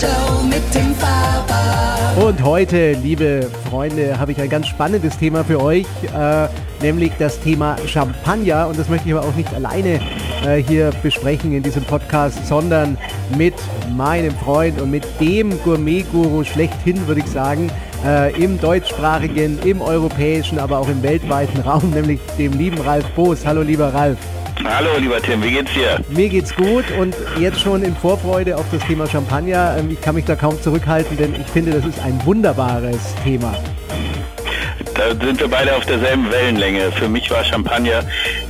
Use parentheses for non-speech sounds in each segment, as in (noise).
Show mit dem. Und heute, liebe Freunde, habe ich ein ganz spannendes Thema für euch, äh, nämlich das Thema Champagner. Und das möchte ich aber auch nicht alleine äh, hier besprechen in diesem Podcast, sondern mit meinem Freund und mit dem Gourmet-Guru schlechthin, würde ich sagen, äh, im deutschsprachigen, im europäischen, aber auch im weltweiten (laughs) Raum, nämlich dem lieben Ralf Boos. Hallo, lieber Ralf. Hallo lieber Tim, wie geht's dir? Mir geht's gut und jetzt schon in Vorfreude auf das Thema Champagner. Ähm, ich kann mich da kaum zurückhalten, denn ich finde, das ist ein wunderbares Thema. Da sind wir beide auf derselben Wellenlänge. Für mich war Champagner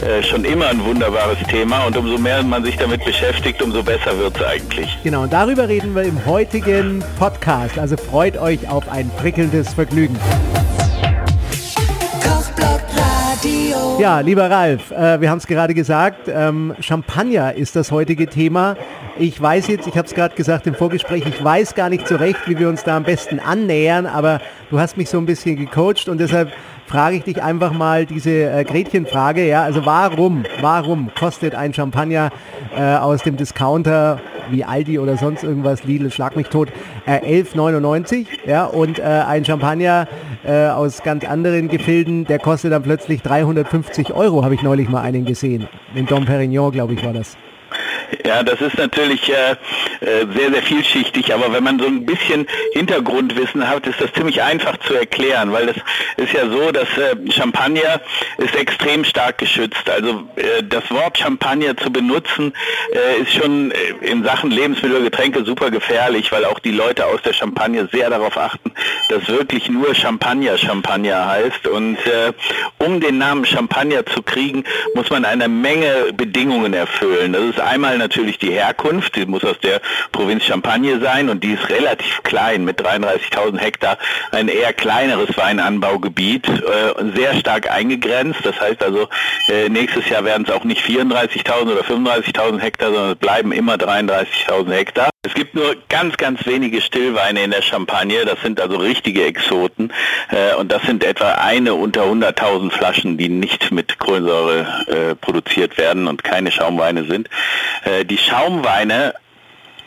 äh, schon immer ein wunderbares Thema und umso mehr man sich damit beschäftigt, umso besser wird es eigentlich. Genau, und darüber reden wir im heutigen Podcast. Also freut euch auf ein prickelndes Vergnügen. Ja, lieber Ralf, äh, wir haben es gerade gesagt, ähm, Champagner ist das heutige Thema. Ich weiß jetzt, ich habe es gerade gesagt im Vorgespräch, ich weiß gar nicht so recht, wie wir uns da am besten annähern, aber du hast mich so ein bisschen gecoacht und deshalb frage ich dich einfach mal diese äh, Gretchenfrage. Ja, also warum, warum kostet ein Champagner äh, aus dem Discounter wie Aldi oder sonst irgendwas, Lidl, schlag mich tot, äh, 11,99 ja, und äh, ein Champagner äh, aus ganz anderen Gefilden, der kostet dann plötzlich 350 Euro, habe ich neulich mal einen gesehen. In Dom Perignon, glaube ich, war das. Ja, das ist natürlich äh, äh, sehr, sehr vielschichtig, aber wenn man so ein bisschen Hintergrundwissen hat, ist das ziemlich einfach zu erklären, weil das ist ja so, dass äh, Champagner ist extrem stark geschützt. Also äh, das Wort Champagner zu benutzen äh, ist schon äh, in Sachen Lebensmittel Getränke super gefährlich, weil auch die Leute aus der Champagne sehr darauf achten, dass wirklich nur Champagner Champagner heißt. Und um den Namen Champagner zu kriegen, muss man eine Menge Bedingungen erfüllen. Das ist einmal natürlich die Herkunft, die muss aus der Provinz Champagne sein und die ist relativ klein mit 33.000 Hektar, ein eher kleineres Weinanbaugebiet, äh, sehr stark eingegrenzt. Das heißt also, äh, nächstes Jahr werden es auch nicht 34.000 oder 35.000 Hektar, sondern es bleiben immer 33.000 Hektar. Es gibt nur ganz, ganz wenige Stillweine in der Champagne, das sind also richtige Exoten äh, und das sind etwa eine unter 100.000 Flaschen, die nicht mit Kohlensäure äh, produziert werden und keine Schaumweine sind. Äh, die Schaumweine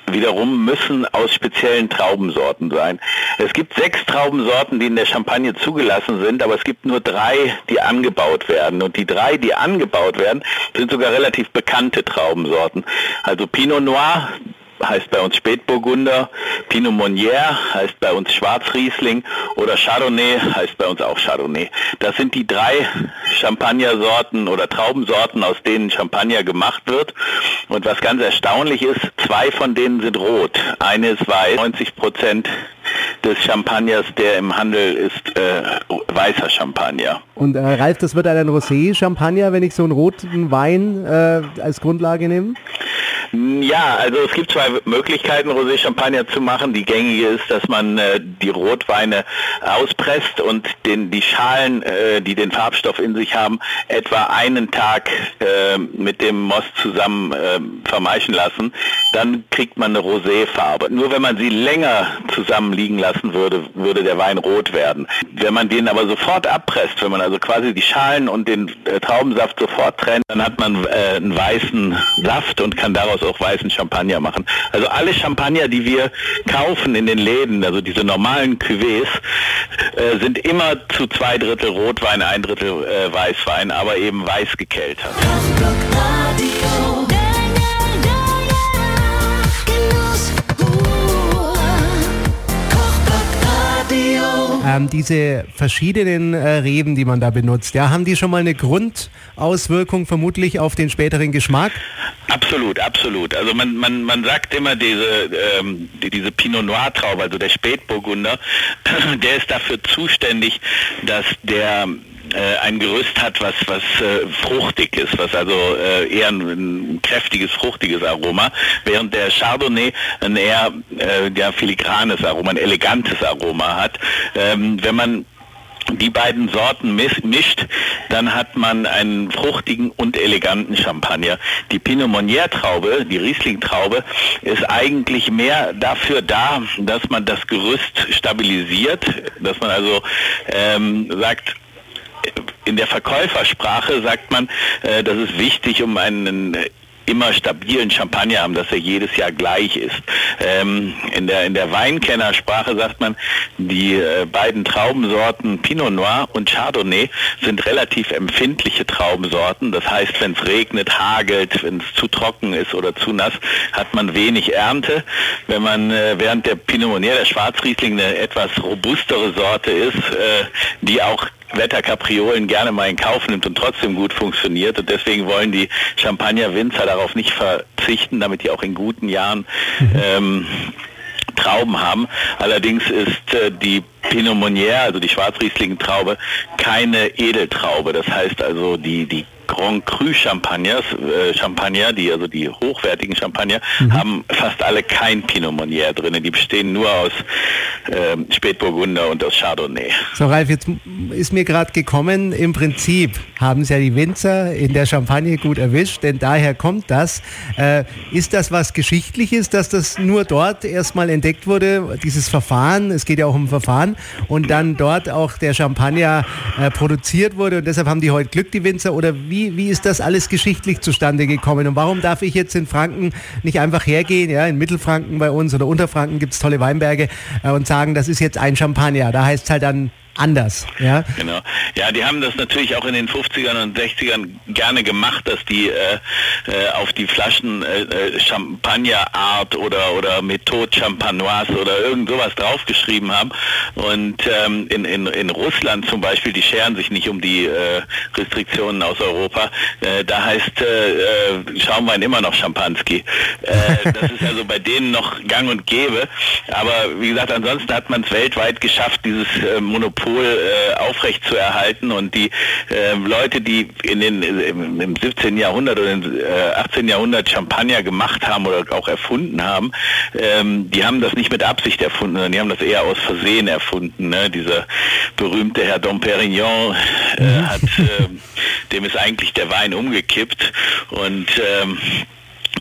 wiederum müssen aus speziellen Traubensorten sein. Es gibt sechs Traubensorten, die in der Champagne zugelassen sind, aber es gibt nur drei, die angebaut werden. Und die drei, die angebaut werden, sind sogar relativ bekannte Traubensorten. Also Pinot Noir, heißt bei uns Spätburgunder, Pinot Meunier heißt bei uns Schwarzriesling oder Chardonnay heißt bei uns auch Chardonnay. Das sind die drei Champagnersorten oder Traubensorten, aus denen Champagner gemacht wird. Und was ganz erstaunlich ist, zwei von denen sind rot. Eine ist weiß. 90 Prozent des Champagners, der im Handel ist, äh, weißer Champagner. Und äh, Ralf, das wird ein Rosé-Champagner, wenn ich so einen roten Wein äh, als Grundlage nehme? Ja, also es gibt zwei Möglichkeiten, Rosé Champagner zu machen. Die gängige ist, dass man äh, die Rotweine auspresst und den, die Schalen, äh, die den Farbstoff in sich haben, etwa einen Tag äh, mit dem Most zusammen äh, vermeischen lassen. Dann kriegt man eine Roséfarbe. Nur wenn man sie länger zusammen liegen lassen würde, würde der Wein rot werden. Wenn man den aber sofort abpresst, wenn man also quasi die Schalen und den äh, Traubensaft sofort trennt, dann hat man äh, einen weißen Saft und kann daraus auch weißen Champagner machen. Also alle Champagner, die wir kaufen in den Läden, also diese normalen Cuvées, äh, sind immer zu zwei Drittel Rotwein, ein Drittel äh, Weißwein, aber eben weiß gekeltert. Ähm, diese verschiedenen äh, Reben, die man da benutzt, ja, haben die schon mal eine Grundauswirkung vermutlich auf den späteren Geschmack? Absolut, absolut. Also man, man, man sagt immer diese, ähm, die, diese Pinot Noir Traube, also der Spätburgunder, (clears throat) der ist dafür zuständig, dass der äh, ein Gerüst hat, was, was äh, fruchtig ist, was also äh, eher ein, ein kräftiges, fruchtiges Aroma, während der Chardonnay ein eher äh, ja, filigranes Aroma, ein elegantes Aroma hat. Ähm, wenn man die beiden Sorten mis- mischt, dann hat man einen fruchtigen und eleganten Champagner. Die Pinot Meunier Traube, die Riesling Traube, ist eigentlich mehr dafür da, dass man das Gerüst stabilisiert, dass man also ähm, sagt, in der Verkäufersprache sagt man, äh, das ist wichtig, um einen immer stabilen Champagner haben, dass er jedes Jahr gleich ist. Ähm, in der in der Weinkennersprache sagt man, die äh, beiden Traubensorten Pinot Noir und Chardonnay sind relativ empfindliche Traubensorten. Das heißt, wenn es regnet, hagelt, wenn es zu trocken ist oder zu nass, hat man wenig Ernte. Wenn man äh, während der Pinot Meunier, der Schwarzriesling, eine etwas robustere Sorte ist, äh, die auch Wetterkapriolen gerne mal in Kauf nimmt und trotzdem gut funktioniert. Und deswegen wollen die Champagner-Winzer darauf nicht verzichten, damit die auch in guten Jahren ähm, Trauben haben. Allerdings ist äh, die Pinot Meunier, also die Schwarzriesling-Traube, keine Edeltraube. Das heißt also, die, die Grand Cru Champagners, äh, Champagner, die also die hochwertigen Champagner, mhm. haben fast alle kein Pinot Meunier drin. Die bestehen nur aus äh, Spätburgunder und aus Chardonnay. So Ralf, jetzt ist mir gerade gekommen, im Prinzip haben es ja die Winzer in der Champagne gut erwischt, denn daher kommt das. Äh, ist das was Geschichtliches, dass das nur dort erstmal entdeckt wurde, dieses Verfahren, es geht ja auch um Verfahren, und dann dort auch der Champagner äh, produziert wurde und deshalb haben die heute Glück, die Winzer, oder wie, wie ist das alles geschichtlich zustande gekommen? Und warum darf ich jetzt in Franken nicht einfach hergehen, ja, in Mittelfranken bei uns oder Unterfranken gibt es tolle Weinberge äh, und sagen, das ist jetzt ein Champagner, da heißt es halt dann anders. Ja? Genau. Ja, die haben das natürlich auch in den 50ern und 60ern gerne gemacht, dass die äh, äh, auf die Flaschen äh, äh Champagnerart oder, oder Methode Champanoise oder irgend sowas draufgeschrieben haben. Und ähm, in, in, in Russland zum Beispiel, die scheren sich nicht um die äh, Restriktionen aus Europa. Äh, da heißt Schaumwein immer noch Champanski. Das ist also bei denen noch gang und gäbe. Aber wie gesagt, ansonsten hat man es weltweit geschafft, dieses Monopol Monopol äh, aufrecht zu erhalten und die äh, Leute, die in den, im, im 17. Jahrhundert oder im äh, 18. Jahrhundert Champagner gemacht haben oder auch erfunden haben, ähm, die haben das nicht mit Absicht erfunden, sondern die haben das eher aus Versehen erfunden. Ne? Dieser berühmte Herr Dom Perignon äh, mhm. hat, äh, dem ist eigentlich der Wein umgekippt und ähm,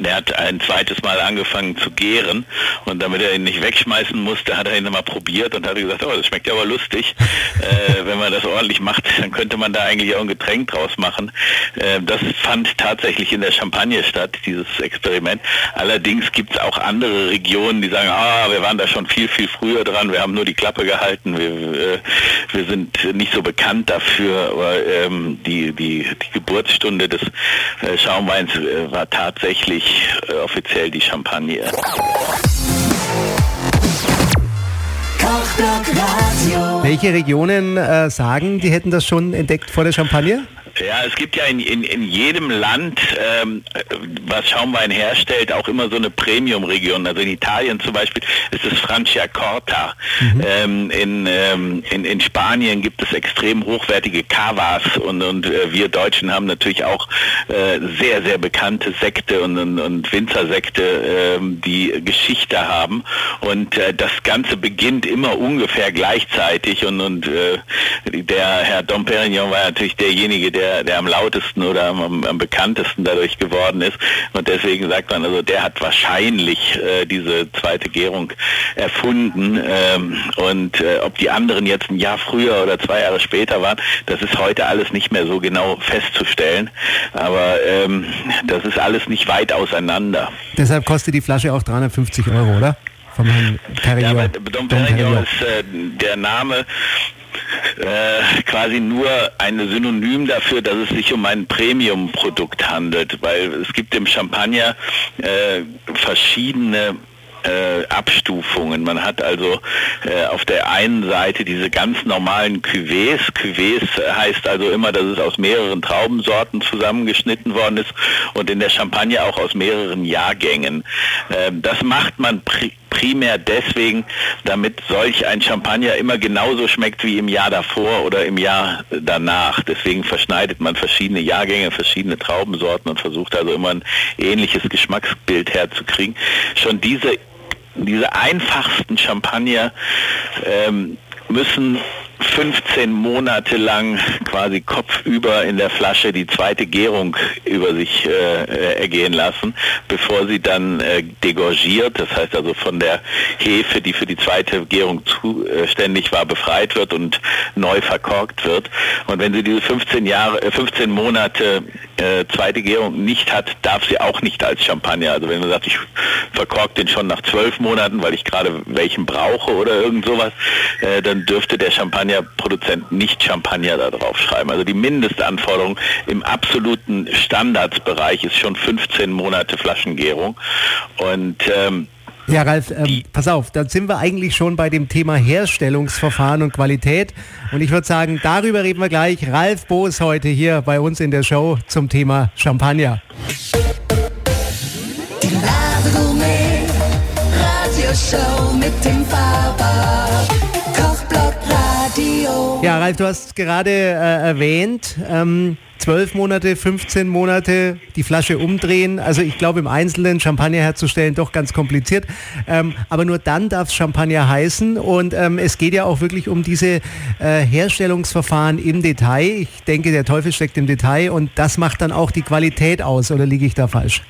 der hat ein zweites Mal angefangen zu gären und damit er ihn nicht wegschmeißen musste, hat er ihn mal probiert und hat gesagt, oh, das schmeckt ja aber lustig. (laughs) äh, wenn man das ordentlich macht, dann könnte man da eigentlich auch ein Getränk draus machen. Äh, das fand tatsächlich in der Champagne statt, dieses Experiment. Allerdings gibt es auch andere Regionen, die sagen, ah, wir waren da schon viel, viel früher dran, wir haben nur die Klappe gehalten, wir, äh, wir sind nicht so bekannt dafür, aber ähm, die, die, die Geburtsstunde des äh, Schaumweins äh, war tatsächlich nicht äh, offiziell die Champagne. Welche Regionen äh, sagen, die hätten das schon entdeckt vor der Champagne? Ja, es gibt ja in, in, in jedem Land, ähm, was Schaumwein herstellt, auch immer so eine Premium-Region. Also in Italien zum Beispiel ist es Franciacorta. Mhm. Ähm, in, ähm, in, in Spanien gibt es extrem hochwertige Cavas und, und äh, wir Deutschen haben natürlich auch äh, sehr, sehr bekannte Sekte und, und, und Winzersekte, äh, die Geschichte haben. Und äh, das Ganze beginnt immer ungefähr gleichzeitig und, und äh, der Herr Dom Perignon war natürlich derjenige, der der, der am lautesten oder am, am, bekanntesten dadurch geworden ist. Und deswegen sagt man, also der hat wahrscheinlich äh, diese zweite Gärung erfunden. Ähm, und äh, ob die anderen jetzt ein Jahr früher oder zwei Jahre später waren, das ist heute alles nicht mehr so genau festzustellen. Aber ähm, das ist alles nicht weit auseinander. Deshalb kostet die Flasche auch 350 Euro, oder? Von Herrn Perignon. Ja, Dom Perignon ist äh, der Name äh, quasi nur ein Synonym dafür, dass es sich um ein Premium-Produkt handelt, weil es gibt im Champagner äh, verschiedene äh, Abstufungen. Man hat also äh, auf der einen Seite diese ganz normalen Cuvées. Cuvées heißt also immer, dass es aus mehreren Traubensorten zusammengeschnitten worden ist und in der Champagne auch aus mehreren Jahrgängen. Äh, das macht man primär deswegen, damit solch ein Champagner immer genauso schmeckt wie im Jahr davor oder im Jahr danach. Deswegen verschneidet man verschiedene Jahrgänge, verschiedene Traubensorten und versucht also immer ein ähnliches Geschmacksbild herzukriegen. Schon diese, diese einfachsten Champagner ähm, müssen 15 Monate lang quasi kopfüber in der Flasche die zweite Gärung über sich äh, ergehen lassen, bevor sie dann äh, degorgiert, das heißt also von der Hefe, die für die zweite Gärung zuständig war, befreit wird und neu verkorkt wird. Und wenn sie diese 15 Jahre, 15 äh, Monate äh, zweite Gärung nicht hat, darf sie auch nicht als Champagner. Also wenn man sagt, ich verkork den schon nach zwölf Monaten, weil ich gerade welchen brauche oder irgend sowas, äh, dann dürfte der Champagnerproduzent nicht Champagner da drauf schreiben. Also die Mindestanforderung im absoluten Standardsbereich ist schon 15 Monate Flaschengärung. Und ähm, ja, Ralf, ähm, pass auf, dann sind wir eigentlich schon bei dem Thema Herstellungsverfahren und Qualität. Und ich würde sagen, darüber reden wir gleich. Ralf Boos heute hier bei uns in der Show zum Thema Champagner. Die Ladegourmet Radioshow mit dem Radio. Ja, Ralf, du hast gerade äh, erwähnt, ähm, 12 Monate, 15 Monate die Flasche umdrehen. Also ich glaube im Einzelnen Champagner herzustellen doch ganz kompliziert. Ähm, aber nur dann darf es Champagner heißen. Und ähm, es geht ja auch wirklich um diese äh, Herstellungsverfahren im Detail. Ich denke, der Teufel steckt im Detail und das macht dann auch die Qualität aus. Oder liege ich da falsch?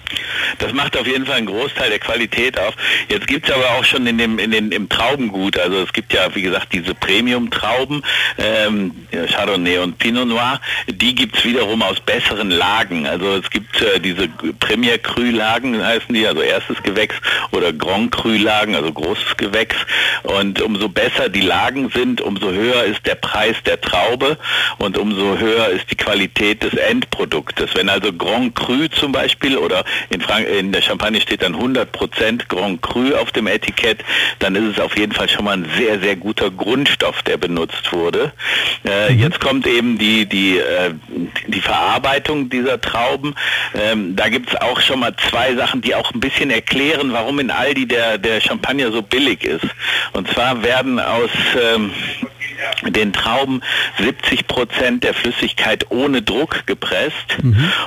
Das macht auf jeden Fall einen Großteil der Qualität auf. Jetzt gibt es aber auch schon in dem, in den, im Traubengut, also es gibt ja, wie gesagt, diese Premium-Trauben, ähm, Chardonnay und Pinot Noir, die gibt es wiederum aus besseren Lagen. Also es gibt äh, diese Premier Cru-Lagen, heißen die, also erstes Gewächs, oder Grand Cru-Lagen, also großes Gewächs. Und umso besser die Lagen sind, umso höher ist der Preis der Traube und umso höher ist die Qualität des Endproduktes. Wenn also Grand Cru zum Beispiel oder in, Frank in der Champagne steht dann 100% Grand Cru auf dem Etikett, dann ist es auf jeden Fall schon mal ein sehr, sehr guter Grundstoff, der benutzt wurde. Äh, jetzt kommt eben die, die, äh, die Verarbeitung dieser Trauben. Ähm, da gibt es auch schon mal zwei Sachen, die auch ein bisschen erklären, warum in Aldi der, der Champagner so billig ist. Und zwar werden aus ähm, den Trauben 70 Prozent der Flüssigkeit ohne Druck gepresst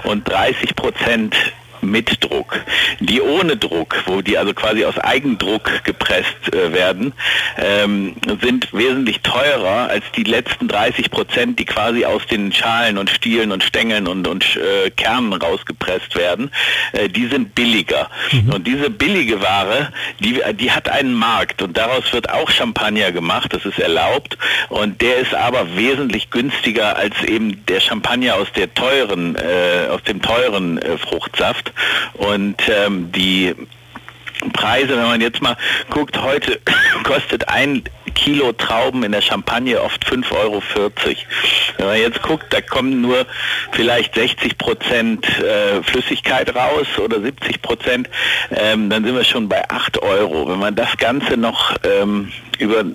und 30 Prozent mit Druck. Die ohne Druck, wo die also quasi aus Eigendruck gepresst äh, werden, ähm, sind wesentlich teurer als die letzten 30 Prozent, die quasi aus den Schalen und Stielen und Stängeln und, und äh, Kernen rausgepresst werden. Äh, die sind billiger. Und diese billige Ware, die, die hat einen Markt und daraus wird auch Champagner gemacht, das ist erlaubt. Und der ist aber wesentlich günstiger als eben der Champagner aus der teuren, äh, aus dem teuren äh, Fruchtsaft. Und ähm, die Preise, wenn man jetzt mal guckt, heute (coughs) kostet ein Kilo Trauben in der Champagne oft 5,40 Euro. Wenn man jetzt guckt, da kommen nur vielleicht 60 Prozent äh, Flüssigkeit raus oder 70 Prozent, ähm, dann sind wir schon bei 8 Euro. Wenn man das Ganze noch ähm, über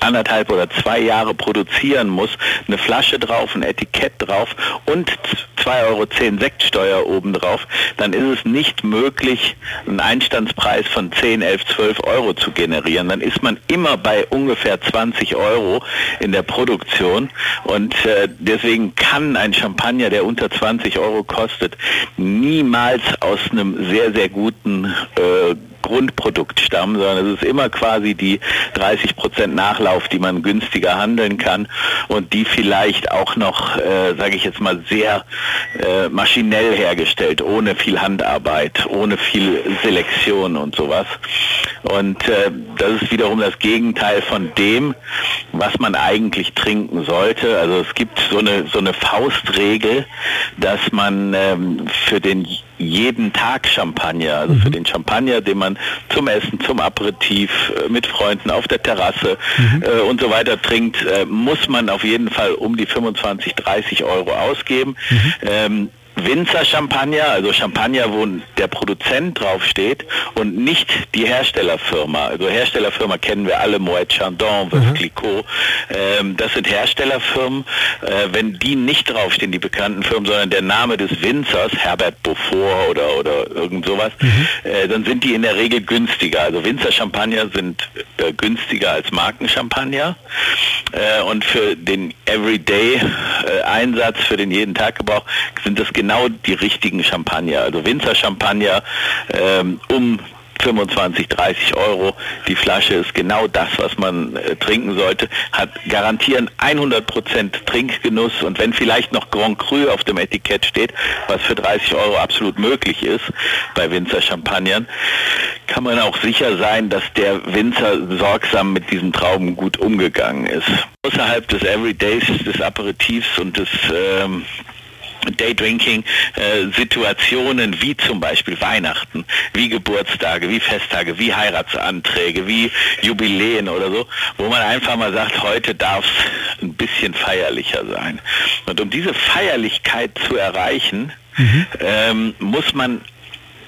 anderthalb oder zwei Jahre produzieren muss, eine Flasche drauf, ein Etikett drauf und 2,10 Euro Sektsteuer obendrauf, dann ist es nicht möglich, einen Einstandspreis von 10, 11, 12 Euro zu generieren. Dann ist man immer bei ungefähr 20 Euro in der Produktion und äh, deswegen kann ein Champagner, der unter 20 Euro kostet, niemals aus einem sehr, sehr guten äh, Grundprodukt stammen, sondern es ist immer quasi die 30 Prozent Nachlauf, die man günstiger handeln kann und die vielleicht auch noch, äh, sage ich jetzt mal, sehr äh, maschinell hergestellt, ohne viel Handarbeit, ohne viel Selektion und sowas. Und äh, das ist wiederum das Gegenteil von dem, was man eigentlich trinken sollte. Also es gibt so eine, so eine Faustregel, dass man ähm, für den jeden Tag Champagner, also für den Champagner, den man zum Essen, zum Aperitif, äh, mit Freunden auf der Terrasse äh, und so weiter trinkt, äh, muss man auf jeden Fall um die 25, 30 Euro ausgeben. Ähm, Winzer Champagner, also Champagner, wo der Produzent draufsteht und nicht die Herstellerfirma. Also Herstellerfirma kennen wir alle, Moet Chandon, Veuve Clicquot. Ähm, das sind Herstellerfirmen. Äh, wenn die nicht draufstehen, die bekannten Firmen, sondern der Name des Winzers, Herbert Beaufort oder, oder irgend sowas, äh, dann sind die in der Regel günstiger. Also Winzer Champagner sind äh, günstiger als Markenchampagner. Äh, und für den Everyday-Einsatz, für den jeden Tag Gebrauch, sind das genau die richtigen Champagner. Also Winzer Champagner ähm, um 25, 30 Euro. Die Flasche ist genau das, was man äh, trinken sollte, hat garantieren 100% Trinkgenuss und wenn vielleicht noch Grand Cru auf dem Etikett steht, was für 30 Euro absolut möglich ist bei Winzer Champagnern, kann man auch sicher sein, dass der Winzer sorgsam mit diesen Trauben gut umgegangen ist. Außerhalb des Everydays, des Aperitifs und des ähm, Daydrinking-Situationen wie zum Beispiel Weihnachten, wie Geburtstage, wie Festtage, wie Heiratsanträge, wie Jubiläen oder so, wo man einfach mal sagt, heute darf es ein bisschen feierlicher sein. Und um diese Feierlichkeit zu erreichen, mhm. ähm, muss man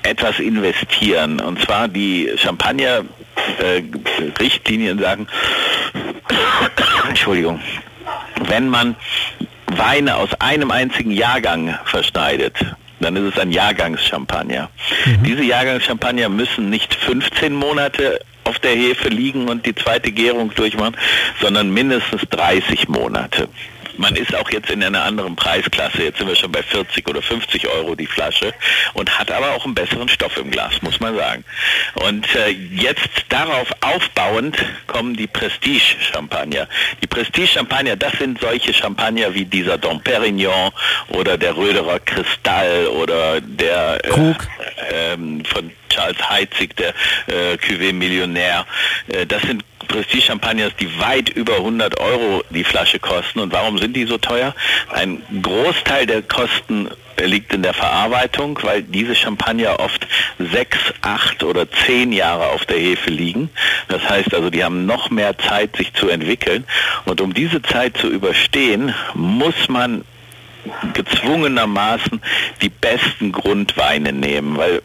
etwas investieren. Und zwar die Champagner-Richtlinien äh, sagen, (coughs) Entschuldigung, wenn man Weine aus einem einzigen Jahrgang verschneidet, dann ist es ein Jahrgangschampagner. Mhm. Diese Jahrgangschampagner müssen nicht 15 Monate auf der Hefe liegen und die zweite Gärung durchmachen, sondern mindestens 30 Monate man ist auch jetzt in einer anderen Preisklasse. Jetzt sind wir schon bei 40 oder 50 Euro die Flasche und hat aber auch einen besseren Stoff im Glas, muss man sagen. Und äh, jetzt darauf aufbauend kommen die Prestige-Champagner. Die Prestige-Champagner, das sind solche Champagner wie dieser Dom Perignon oder der Röderer Kristall oder der äh, ähm, von Charles Heitzig, der äh, Cuvée Millionär. Äh, das sind Prestige-Champagners, die weit über 100 Euro die Flasche kosten. Und warum sind die so teuer? Ein Großteil der Kosten liegt in der Verarbeitung, weil diese Champagner oft sechs, acht oder zehn Jahre auf der Hefe liegen. Das heißt also, die haben noch mehr Zeit, sich zu entwickeln. Und um diese Zeit zu überstehen, muss man gezwungenermaßen die besten Grundweine nehmen, weil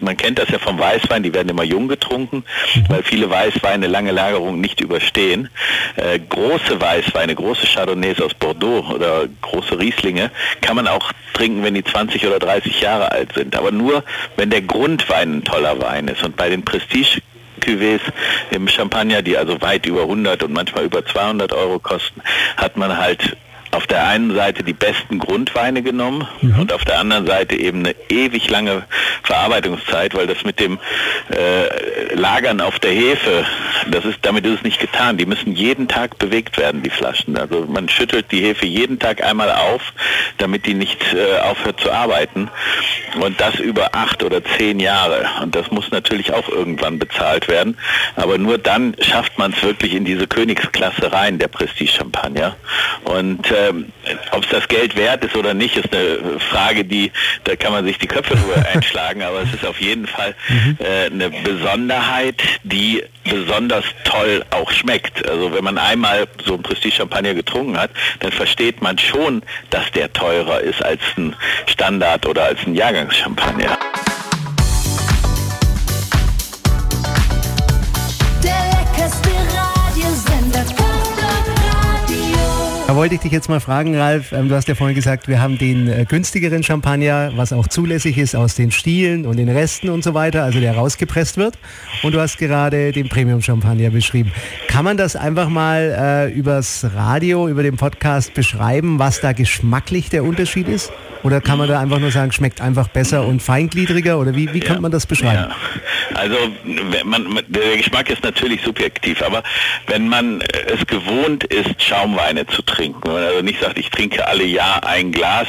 man kennt das ja vom Weißwein, die werden immer jung getrunken, weil viele Weißweine lange Lagerung nicht überstehen. Äh, große Weißweine, große Chardonnays aus Bordeaux oder große Rieslinge kann man auch trinken, wenn die 20 oder 30 Jahre alt sind, aber nur, wenn der Grundwein ein toller Wein ist. Und bei den Prestige Cuvées im Champagner, die also weit über 100 und manchmal über 200 Euro kosten, hat man halt auf der einen Seite die besten Grundweine genommen mhm. und auf der anderen Seite eben eine ewig lange Verarbeitungszeit, weil das mit dem äh, Lagern auf der Hefe, das ist, damit ist es nicht getan. Die müssen jeden Tag bewegt werden, die Flaschen. Also man schüttelt die Hefe jeden Tag einmal auf, damit die nicht äh, aufhört zu arbeiten. Und das über acht oder zehn Jahre. Und das muss natürlich auch irgendwann bezahlt werden. Aber nur dann schafft man es wirklich in diese Königsklasse rein, der Prestige-Champagner. Und äh, ähm, Ob es das Geld wert ist oder nicht, ist eine Frage, die da kann man sich die Köpfe drüber (laughs) einschlagen, aber es ist auf jeden Fall mhm. äh, eine Besonderheit, die besonders toll auch schmeckt. Also wenn man einmal so ein Prestige-Champagner getrunken hat, dann versteht man schon, dass der teurer ist als ein Standard oder als ein Jahrgangschampagner. Da wollte ich dich jetzt mal fragen, Ralf. Ähm, du hast ja vorhin gesagt, wir haben den äh, günstigeren Champagner, was auch zulässig ist aus den Stielen und den Resten und so weiter, also der rausgepresst wird. Und du hast gerade den Premium-Champagner beschrieben. Kann man das einfach mal äh, übers Radio, über den Podcast beschreiben, was da geschmacklich der Unterschied ist? Oder kann man da einfach nur sagen, schmeckt einfach besser und feingliedriger? Oder wie, wie ja, kann man das beschreiben? Ja. Also man, der Geschmack ist natürlich subjektiv, aber wenn man es gewohnt ist, Schaumweine zu trinken, wenn man also nicht sagt, ich trinke alle Jahr ein Glas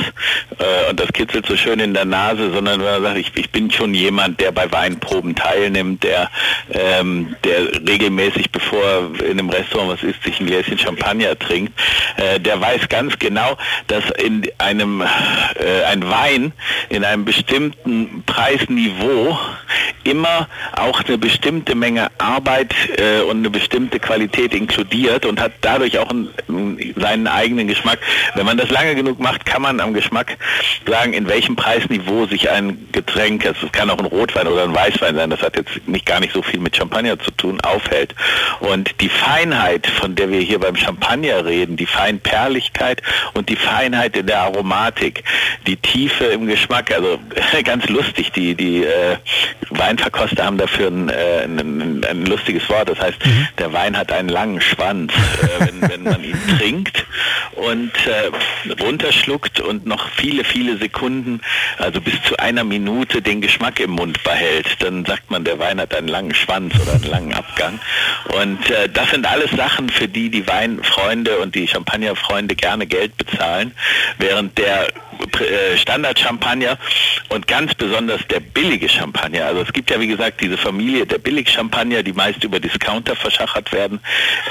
äh, und das kitzelt so schön in der Nase, sondern wenn man sagt, ich, ich bin schon jemand, der bei Weinproben teilnimmt, der, ähm, der regelmäßig, bevor er in einem Restaurant was isst, sich ein Gläschen Champagner trinkt, äh, der weiß ganz genau, dass in einem äh, ein Wein in einem bestimmten Preisniveau immer auch eine bestimmte Menge Arbeit äh, und eine bestimmte Qualität inkludiert und hat dadurch auch einen, seinen eigenen Geschmack. Wenn man das lange genug macht, kann man am Geschmack sagen, in welchem Preisniveau sich ein Getränk, es kann auch ein Rotwein oder ein Weißwein sein, das hat jetzt nicht gar nicht so viel mit Champagner zu tun, aufhält. Und die Feinheit, von der wir hier beim Champagner reden, die Feinperligkeit und die Feinheit in der Aromatik, die Tiefe im Geschmack, also (laughs) ganz lustig, die, die äh, Weinverkoster haben dafür ein, äh, ein, ein, lustiges Wort, das heißt, mhm. der Wein hat einen langen Schwanz, äh, wenn, (laughs) wenn man ihn trinkt und äh, runterschluckt und noch viele, viele Sekunden, also bis zu einer Minute den Geschmack im Mund behält, dann sagt man, der Wein hat einen langen Schwanz oder einen langen Abgang. Und äh, das sind alles Sachen, für die die Weinfreunde und die Champagnerfreunde gerne Geld bezahlen, während der Standard-Champagner und ganz besonders der billige Champagner. Also es gibt ja wie gesagt diese Familie der Billig-Champagner, die meist über Discounter verschachert werden.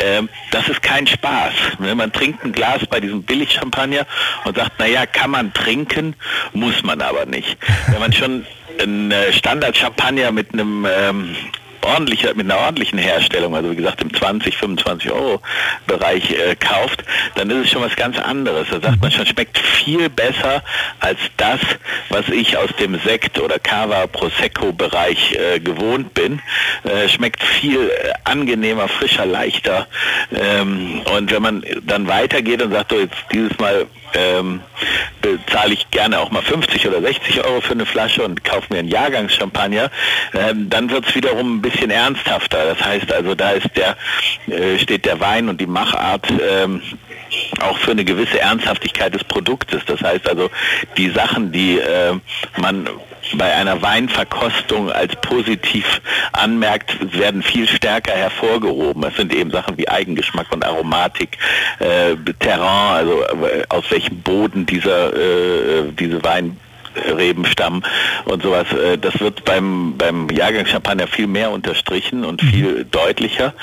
Ähm, das ist kein Spaß. Ne, man trinkt ein Glas bei diesem Billig-Champagner und sagt, naja, kann man trinken, muss man aber nicht. Wenn man schon ein äh, Standard-Champagner mit einem ähm, ordentlicher, mit einer ordentlichen Herstellung, also wie gesagt im 20, 25 Euro Bereich äh, kauft, dann ist es schon was ganz anderes. Da sagt man schon, schmeckt viel besser als das, was ich aus dem Sekt oder Cava Prosecco Bereich äh, gewohnt bin. Äh, schmeckt viel äh, angenehmer, frischer, leichter. Ähm, und wenn man dann weitergeht und sagt, so jetzt dieses Mal ähm, bezahle ich gerne auch mal 50 oder 60 Euro für eine Flasche und kaufe mir einen Jahrgangschampagner, ähm, dann wird es wiederum ein bisschen ernsthafter. Das heißt also, da ist der, äh, steht der Wein und die Machart ähm, auch für eine gewisse Ernsthaftigkeit des Produktes. Das heißt also, die Sachen, die äh, man bei einer Weinverkostung als positiv anmerkt, werden viel stärker hervorgehoben. Es sind eben Sachen wie Eigengeschmack und Aromatik, äh, Terrain, also äh, aus welchem Boden dieser äh, diese Wein Rebenstamm und sowas. Äh, das wird beim, beim Jahrgangschampagner viel mehr unterstrichen und viel mhm. deutlicher.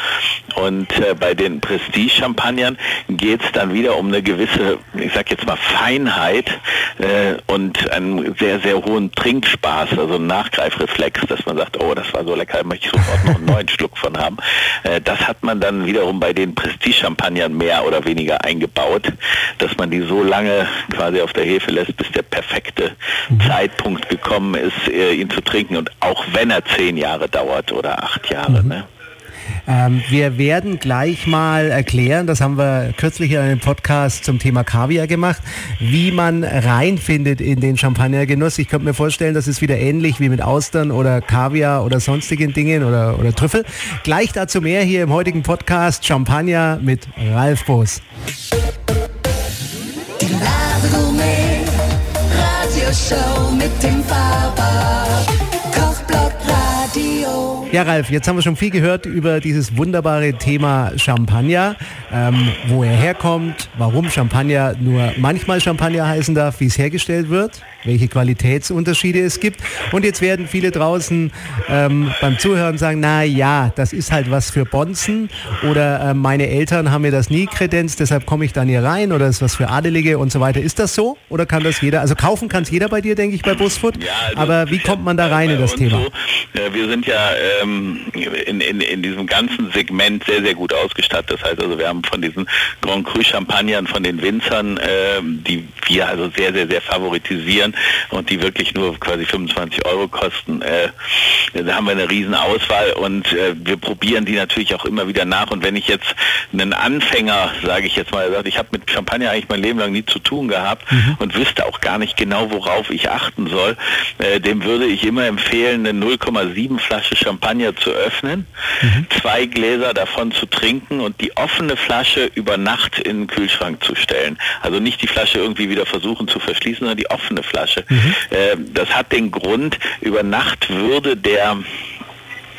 Und äh, bei den Prestige-Champagnern geht es dann wieder um eine gewisse, ich sag jetzt mal, Feinheit äh, und einen sehr, sehr hohen Trinkspaß, also einen Nachgreifreflex, dass man sagt, oh, das war so lecker, möchte ich sofort noch einen neuen (laughs) Schluck von haben. Das hat man dann wiederum bei den Prestige-Champagnern mehr oder weniger eingebaut, dass man die so lange quasi auf der Hefe lässt, bis der perfekte Zeitpunkt gekommen ist, äh, ihn zu trinken. Und auch wenn er zehn Jahre dauert oder acht Jahre. Mhm. Ne? Ähm, wir werden gleich mal erklären, das haben wir kürzlich in einem Podcast zum Thema Kaviar gemacht, wie man reinfindet in den Champagnergenuss. Ich könnte mir vorstellen, das ist wieder ähnlich wie mit Austern oder Kaviar oder sonstigen Dingen oder, oder Trüffel. Gleich dazu mehr hier im heutigen Podcast Champagner mit Ralf Boos. Die Show mit dem Radio. Ja, Ralf, jetzt haben wir schon viel gehört über dieses wunderbare Thema Champagner, ähm, wo er herkommt, warum Champagner nur manchmal Champagner heißen darf, wie es hergestellt wird welche Qualitätsunterschiede es gibt. Und jetzt werden viele draußen ähm, beim Zuhören sagen, na ja, das ist halt was für Bonzen oder äh, meine Eltern haben mir das nie kredenzt, deshalb komme ich dann hier rein oder ist was für Adelige und so weiter. Ist das so oder kann das jeder? Also kaufen kann es jeder bei dir, denke ich, bei Busfood. Ja, also Aber wie kommt man da rein in das Thema? So, äh, wir sind ja ähm, in, in, in diesem ganzen Segment sehr, sehr gut ausgestattet. Das heißt also, wir haben von diesen Grand Cru Champagnern, von den Winzern, äh, die wir also sehr, sehr, sehr favoritisieren, Jahren und die wirklich nur quasi 25 Euro kosten. Äh, da haben wir eine riesen Auswahl und äh, wir probieren die natürlich auch immer wieder nach. Und wenn ich jetzt einen Anfänger, sage ich jetzt mal, ich habe mit Champagner eigentlich mein Leben lang nie zu tun gehabt mhm. und wüsste auch gar nicht genau, worauf ich achten soll, äh, dem würde ich immer empfehlen, eine 0,7 Flasche Champagner zu öffnen, mhm. zwei Gläser davon zu trinken und die offene Flasche über Nacht in den Kühlschrank zu stellen. Also nicht die Flasche irgendwie wieder versuchen zu verschließen, sondern die offene Flasche. Flasche. Mhm. Äh, das hat den Grund, über Nacht würde der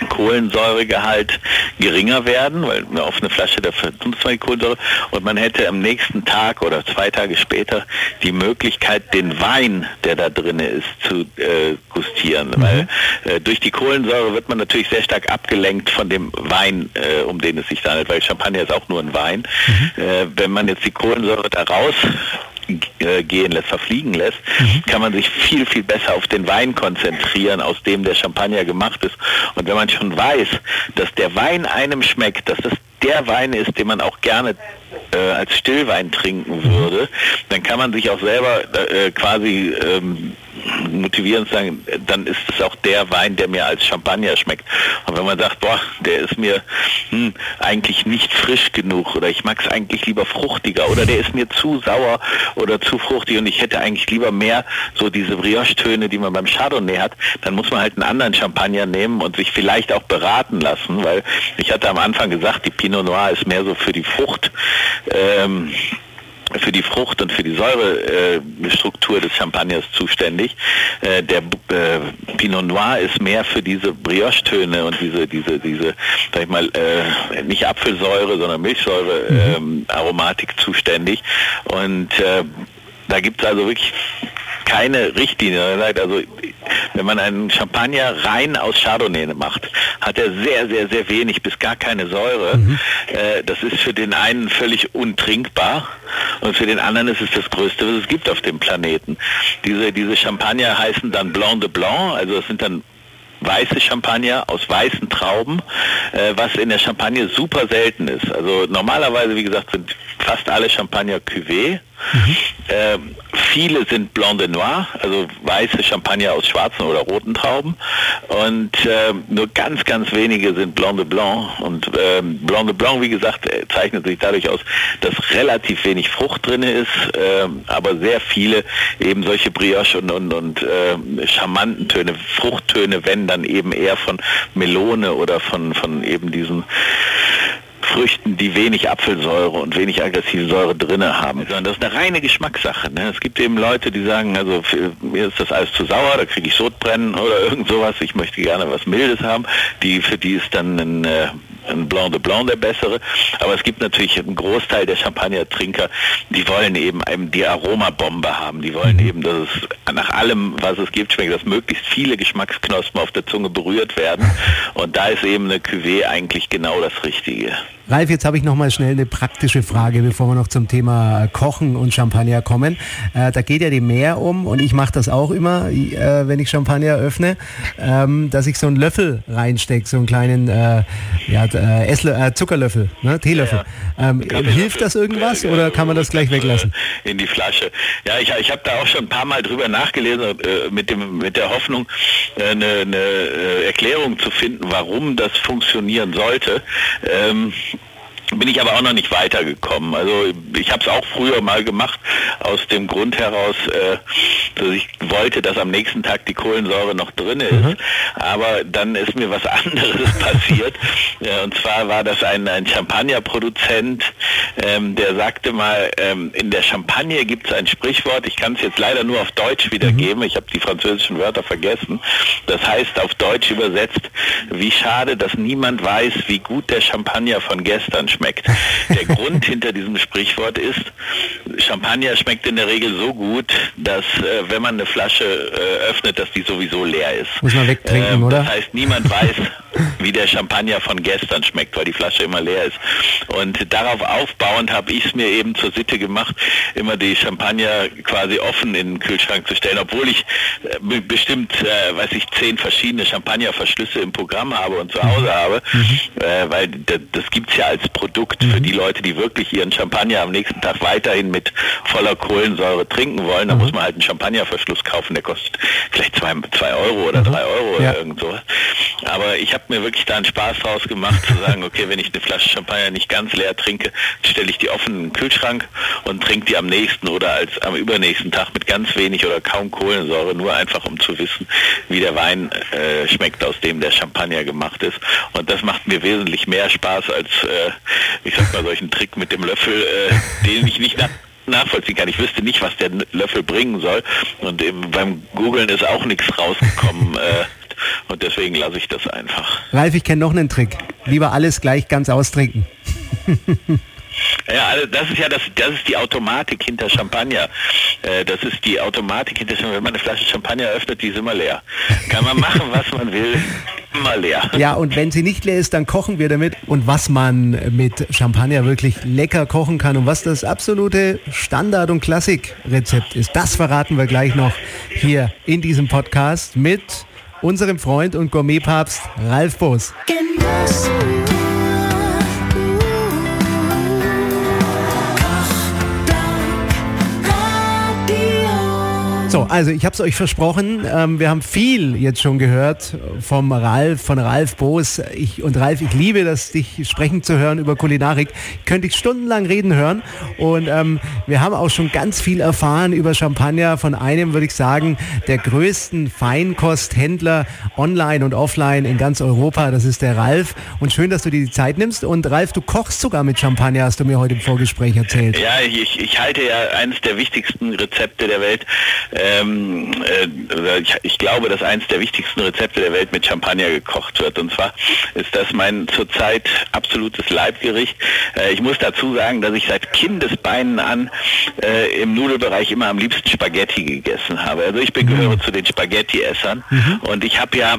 Kohlensäuregehalt geringer werden, weil eine offene Flasche, man die Kohlensäure und man hätte am nächsten Tag oder zwei Tage später die Möglichkeit, den Wein, der da drin ist, zu äh, gustieren. Mhm. Weil äh, durch die Kohlensäure wird man natürlich sehr stark abgelenkt von dem Wein, äh, um den es sich handelt, weil Champagner ist auch nur ein Wein. Mhm. Äh, wenn man jetzt die Kohlensäure da raus gehen lässt, verfliegen lässt, mhm. kann man sich viel, viel besser auf den Wein konzentrieren, aus dem der Champagner gemacht ist. Und wenn man schon weiß, dass der Wein einem schmeckt, dass das der Wein ist, den man auch gerne äh, als Stillwein trinken mhm. würde, dann kann man sich auch selber äh, quasi ähm, motivieren und sagen, dann ist es auch der Wein, der mir als Champagner schmeckt. Und wenn man sagt, boah, der ist mir hm, eigentlich nicht frisch genug oder ich mag es eigentlich lieber fruchtiger oder der ist mir zu sauer oder zu fruchtig und ich hätte eigentlich lieber mehr so diese Brioche-Töne, die man beim Chardonnay hat, dann muss man halt einen anderen Champagner nehmen und sich vielleicht auch beraten lassen, weil ich hatte am Anfang gesagt, die Pinot Noir ist mehr so für die Frucht. Ähm, für die Frucht und für die Säurestruktur äh, des Champagners zuständig. Äh, der äh, Pinot Noir ist mehr für diese Brioche-Töne und diese, diese, diese, sag ich mal, äh, nicht Apfelsäure, sondern Milchsäure mhm. ähm, zuständig. Und äh, da gibt es also wirklich keine Richtlinie. Also wenn man einen Champagner rein aus Chardonnay macht, hat er sehr, sehr, sehr wenig bis gar keine Säure. Mhm. Äh, das ist für den einen völlig untrinkbar und für den anderen ist es das Größte, was es gibt auf dem Planeten. Diese, diese Champagner heißen dann Blanc de Blanc, also das sind dann weiße Champagner aus weißen Trauben, äh, was in der Champagne super selten ist. Also normalerweise, wie gesagt, sind fast alle Champagner Cuvée. Mhm. Äh, viele sind Blanc de Noir, also weiße Champagner aus schwarzen oder roten Trauben. Und äh, nur ganz, ganz wenige sind Blanc de Blanc. Und äh, Blanc de Blanc, wie gesagt, äh, zeichnet sich dadurch aus, dass relativ wenig Frucht drin ist, äh, aber sehr viele eben solche Brioche und, und, und äh, charmanten Töne, Fruchttöne, wenn dann eben eher von Melone oder von, von eben diesen Früchten, die wenig Apfelsäure und wenig aggressive Säure drinne haben. Sondern das ist eine reine Geschmackssache. Ne? Es gibt eben Leute, die sagen, also mir ist das alles zu sauer, da kriege ich Sodbrennen oder (laughs) irgend sowas. Ich möchte gerne was Mildes haben. Die für die ist dann ein äh, ein Blanc de Blanc der bessere. Aber es gibt natürlich einen Großteil der Champagner-Trinker, die wollen eben, eben die Aromabombe haben. Die wollen mhm. eben, dass es nach allem, was es gibt, schmeckt, dass möglichst viele Geschmacksknospen auf der Zunge berührt werden. (laughs) Und da ist eben eine Cuvée eigentlich genau das Richtige. Ralf, jetzt habe ich noch mal schnell eine praktische Frage, bevor wir noch zum Thema Kochen und Champagner kommen. Äh, da geht ja die Meer um und ich mache das auch immer, äh, wenn ich Champagner öffne, ähm, dass ich so einen Löffel reinstecke, so einen kleinen äh, ja, äh, Esslö äh, Zuckerlöffel, ne? Teelöffel. Ja. Ähm, hilft das irgendwas oder kann man das gleich weglassen? In die Flasche. Ja, ich, ich habe da auch schon ein paar Mal drüber nachgelesen, äh, mit, dem, mit der Hoffnung, eine, eine Erklärung zu finden, warum das funktionieren sollte. Ähm, bin ich aber auch noch nicht weitergekommen. Also ich habe es auch früher mal gemacht, aus dem Grund heraus, äh, dass ich wollte, dass am nächsten Tag die Kohlensäure noch drin ist. Mhm. Aber dann ist mir was (laughs) anderes passiert. Ja, und zwar war das ein, ein Champagnerproduzent, ähm, der sagte mal, ähm, in der Champagne gibt es ein Sprichwort, ich kann es jetzt leider nur auf Deutsch wiedergeben, mhm. ich habe die französischen Wörter vergessen. Das heißt auf Deutsch übersetzt, wie schade, dass niemand weiß, wie gut der Champagner von gestern schmeckt schmeckt. Der (laughs) Grund hinter diesem Sprichwort ist, Champagner schmeckt in der Regel so gut, dass äh, wenn man eine Flasche äh, öffnet, dass die sowieso leer ist. Muss man wegtrinken, ähm, oder? Das heißt, niemand weiß, (laughs) wie der Champagner von gestern schmeckt, weil die Flasche immer leer ist. Und darauf aufbauend habe ich es mir eben zur Sitte gemacht, immer die Champagner quasi offen in den Kühlschrank zu stellen, obwohl ich äh, bestimmt, äh, weiß ich, zehn verschiedene Champagnerverschlüsse im Programm habe und zu Hause habe, mhm. äh, weil das gibt es ja als Produkt Produkt mhm. für die Leute, die wirklich ihren Champagner am nächsten Tag weiterhin mit voller Kohlensäure trinken wollen. Da mhm. muss man halt einen Champagnerverschluss kaufen, der kostet vielleicht zwei, zwei Euro oder mhm. drei Euro ja. oder irgend sowas. Aber ich habe mir wirklich da einen Spaß draus gemacht, zu sagen, okay, wenn ich eine Flasche Champagner nicht ganz leer trinke, stelle ich die offen in den Kühlschrank und trinke die am nächsten oder als am übernächsten Tag mit ganz wenig oder kaum Kohlensäure, nur einfach um zu wissen, wie der Wein äh, schmeckt, aus dem der Champagner gemacht ist. Und das macht mir wesentlich mehr Spaß als äh, ich sag mal, solchen Trick mit dem Löffel, äh, den ich nicht nach nachvollziehen kann. Ich wüsste nicht, was der Löffel bringen soll. Und eben beim Googlen ist auch nichts rausgekommen. Äh, und deswegen lasse ich das einfach. Ralf, ich kenne noch einen Trick. Lieber alles gleich ganz austrinken. (laughs) Ja, also das ist ja das, das ist die Automatik hinter Champagner. Äh, das ist die Automatik hinter Champagner. Wenn man eine Flasche Champagner öffnet, die ist immer leer. Kann man machen, was man will, immer leer. Ja, und wenn sie nicht leer ist, dann kochen wir damit. Und was man mit Champagner wirklich lecker kochen kann und was das absolute Standard- und Klassikrezept ist, das verraten wir gleich noch hier in diesem Podcast mit unserem Freund und Gourmetpapst Ralf Boos. Genuss. So, also ich habe es euch versprochen. Ähm, wir haben viel jetzt schon gehört vom Ralf, von Ralf Boos. Ich, und Ralf, ich liebe das, dich sprechen zu hören über Kulinarik. Könnte ich stundenlang reden hören. Und ähm, wir haben auch schon ganz viel erfahren über Champagner von einem, würde ich sagen, der größten Feinkosthändler online und offline in ganz Europa. Das ist der Ralf. Und schön, dass du dir die Zeit nimmst. Und Ralf, du kochst sogar mit Champagner, hast du mir heute im Vorgespräch erzählt. Ja, ich, ich halte ja eines der wichtigsten Rezepte der Welt. Ähm, äh, ich, ich, glaube, dass eines der wichtigsten Rezepte der Welt mit Champagner gekocht wird. Und zwar ist das mein zurzeit absolutes Leibgericht. Äh, ich muss dazu sagen, dass ich seit Kindesbeinen an äh, im Nudelbereich immer am liebsten Spaghetti gegessen habe. Also ich gehöre mhm. zu den Spaghetti-Essern. Mhm. Und ich habe ja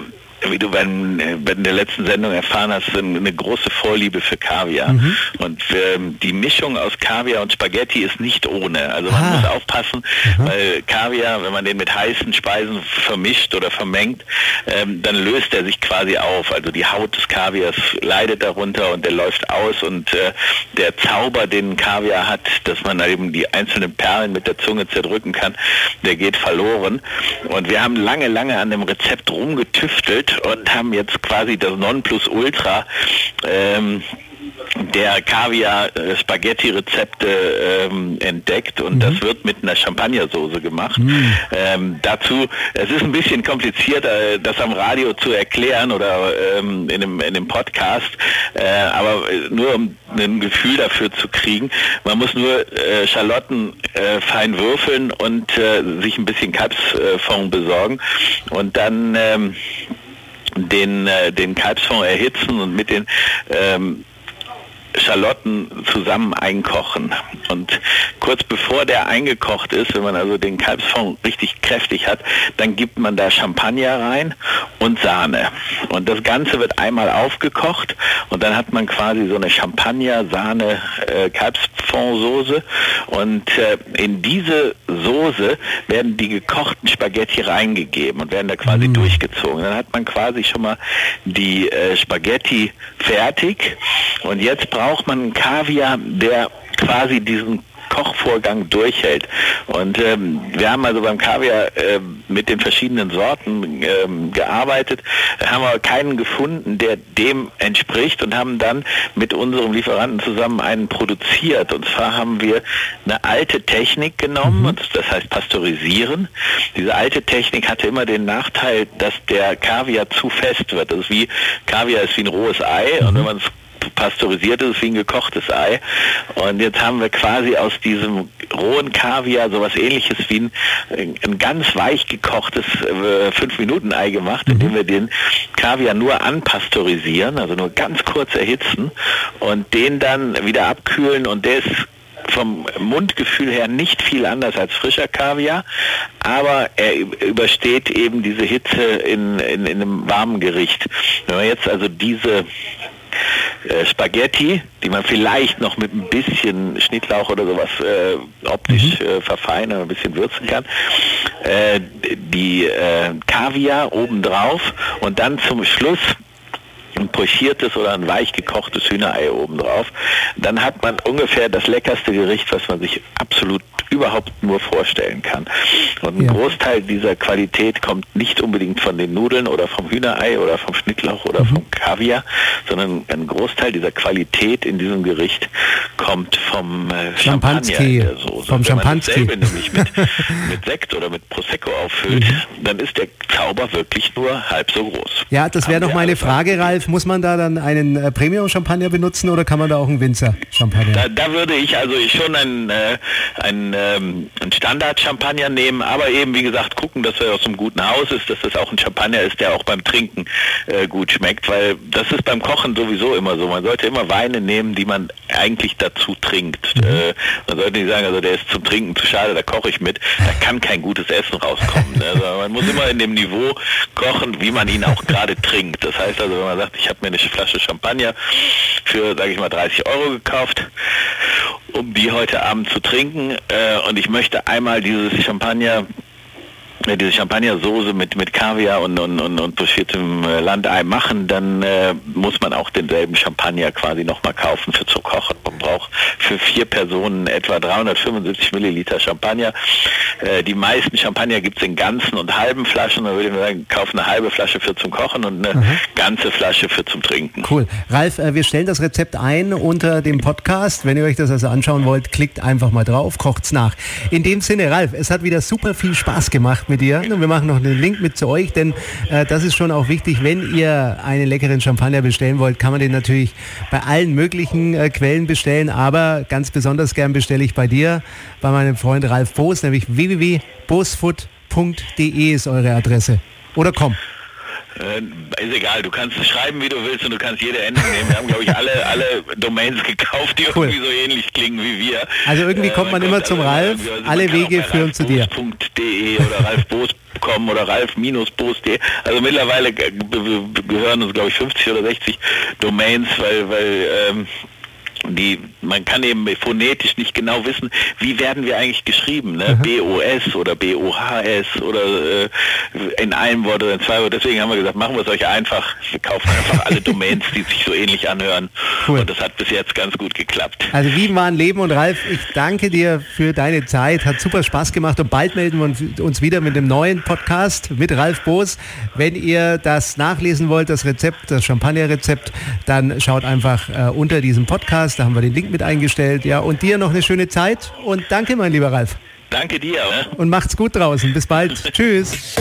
wie du bei, bei der letzten Sendung erfahren hast, eine große Vorliebe für Kaviar. Mhm. Und ähm, die Mischung aus Kaviar und Spaghetti ist nicht ohne. Also man ah. muss aufpassen, mhm. weil Kaviar, wenn man den mit heißen Speisen vermischt oder vermengt, ähm, dann löst er sich quasi auf. Also die Haut des Kaviars leidet darunter und der läuft aus und äh, der Zauber, den Kaviar hat, dass man da eben die einzelnen Perlen mit der Zunge zerdrücken kann, der geht verloren. Und wir haben lange, lange an dem Rezept rumgetüftelt und haben jetzt quasi das Nonplusultra ähm, der Kaviar-Spaghetti-Rezepte ähm, entdeckt und mhm. das wird mit einer Champagnersoße gemacht. Mhm. Ähm, dazu, es ist ein bisschen kompliziert, äh, das am Radio zu erklären oder ähm, in, dem, in dem Podcast, äh, aber nur um ein Gefühl dafür zu kriegen. Man muss nur äh, Schalotten äh, fein würfeln und äh, sich ein bisschen Kalbsfond besorgen und dann ähm, den, äh, den Kalbsfond erhitzen und mit den ähm, Schalotten zusammen einkochen. Und kurz bevor der eingekocht ist, wenn man also den Kalbsfond richtig kräftig hat, dann gibt man da Champagner rein und Sahne. Und das Ganze wird einmal aufgekocht und dann hat man quasi so eine Champagner, Sahne, äh. Und äh, in diese Soße werden die gekochten Spaghetti reingegeben und werden da quasi mhm. durchgezogen. Dann hat man quasi schon mal die äh, Spaghetti fertig. Und jetzt braucht man einen Kaviar, der quasi diesen Kochvorgang durchhält. Und ähm, wir haben also beim Kaviar äh, mit den verschiedenen Sorten ähm, gearbeitet, haben aber keinen gefunden, der dem entspricht und haben dann mit unserem Lieferanten zusammen einen produziert. Und zwar haben wir eine alte Technik genommen, mhm. das heißt pasteurisieren. Diese alte Technik hatte immer den Nachteil, dass der Kaviar zu fest wird. Das ist wie Kaviar ist wie ein rohes Ei mhm. und wenn man es pasteurisiert ist, wie ein gekochtes Ei. Und jetzt haben wir quasi aus diesem rohen Kaviar sowas ähnliches wie ein, ein ganz weich gekochtes äh, 5-Minuten-Ei gemacht, mhm. indem wir den Kaviar nur anpasteurisieren, also nur ganz kurz erhitzen und den dann wieder abkühlen und der ist vom Mundgefühl her nicht viel anders als frischer Kaviar, aber er übersteht eben diese Hitze in, in, in einem warmen Gericht. Wenn wir jetzt also diese äh, Spaghetti, die man vielleicht noch mit ein bisschen Schnittlauch oder sowas äh, optisch mhm. äh, verfeinern, ein bisschen würzen kann. Äh, die Kaviar obendrauf und dann zum Schluss ein pochiertes oder ein weich gekochtes Hühnerei obendrauf. Dann hat man ungefähr das leckerste Gericht, was man sich absolut überhaupt nur vorstellen kann. Und ein ja. Großteil dieser Qualität kommt nicht unbedingt von den Nudeln oder vom Hühnerei oder vom Schnittlauch oder mhm. vom Kaviar, sondern ein Großteil dieser Qualität in diesem Gericht kommt vom äh, Champagner. Vom Champagner. Wenn man nämlich mit, (laughs) mit Sekt oder mit Prosecco auffüllt, mhm. dann ist der Zauber wirklich nur halb so groß. Ja, das wäre noch meine Frage, Ralf. Muss man da dann einen äh, Premium-Champagner benutzen oder kann man da auch einen Winzer-Champagner? Da, da, würde ich also schon einen, äh, einen ähm, ein Standard-Champagner nehmen, aber eben wie gesagt gucken, dass er aus einem guten Haus ist, dass das auch ein Champagner ist, der auch beim Trinken äh, gut schmeckt, weil das ist beim Kochen sowieso immer so. Man sollte immer Weine nehmen, die man eigentlich dazu trinkt. Mhm. Äh, man sollte nicht sagen, also der ist zum Trinken zu schade, da koche ich mit. Da kann kein gutes Essen rauskommen. (laughs) Also man muss immer in dem Niveau kochen, wie man ihn auch gerade trinkt. Das heißt also, wenn man sagt, ich habe mir eine Flasche Champagner für, sage ich mal, 30 Euro gekauft, um die heute Abend zu trinken, äh, und ich möchte einmal dieses Champagner diese Champagnersoße mit, mit Kaviar und, und, und, und pochiertem äh, Landei machen, dann äh, muss man auch denselben Champagner quasi nochmal kaufen für zu kochen. Man braucht für vier Personen etwa 375 Milliliter Champagner. Äh, die meisten Champagner gibt es in ganzen und halben Flaschen. Da würde ich sagen, kaufen eine halbe Flasche für zum Kochen und eine mhm. ganze Flasche für zum Trinken. Cool. Ralf, äh, wir stellen das Rezept ein unter dem Podcast. Wenn ihr euch das also anschauen wollt, klickt einfach mal drauf, kocht's nach. In dem Sinne, Ralf, es hat wieder super viel Spaß gemacht mit dir. Und wir machen noch einen Link mit zu euch, denn äh, das ist schon auch wichtig. Wenn ihr einen leckeren Champagner bestellen wollt, kann man den natürlich bei allen möglichen äh, Quellen bestellen. Aber ganz besonders gern bestelle ich bei dir, bei meinem Freund Ralf Boos, nämlich www.boosfood.de ist eure Adresse. Oder komm. Äh, ist egal, du kannst schreiben, wie du willst und du kannst jede Endung nehmen. Wir haben, glaube ich, alle, alle Domains gekauft, die cool. irgendwie so ähnlich klingen wie wir. Also irgendwie äh, kommt man, man immer zum Ralf, also alle Wege führen zu dir. .de oder ralfboos.com oder ralf-boos.de. Also mittlerweile gehören uns, glaube ich, 50 oder 60 Domains, weil, weil ähm, die, man kann eben phonetisch nicht genau wissen, wie werden wir eigentlich geschrieben, ne? Mhm. BOS oder BOHS oder äh, in einem Wort oder in zwei Wort. Deswegen haben wir gesagt, machen wir es euch einfach. Wir kaufen einfach alle (laughs) Domains, die sich so ähnlich anhören. Cool. Und das hat bis jetzt ganz gut geklappt. Also wie war ein Leben und Ralf, ich danke dir für deine Zeit. Hat super Spaß gemacht und bald melden wir uns wieder mit dem neuen Podcast mit Ralf Boos. Wenn ihr das nachlesen wollt, das Rezept, das Champagner-Rezept, dann schaut einfach äh, unter diesem Podcast. Da haben wir den Link mit eingestellt. Ja, und dir noch eine schöne Zeit und danke, mein lieber Ralf. Danke dir. Ne? Und macht's gut draußen. Bis bald. (laughs) Tschüss.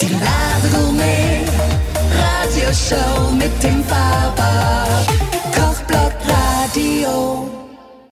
Die Gourmet Radioshow mit dem Faber Kochblock Radio.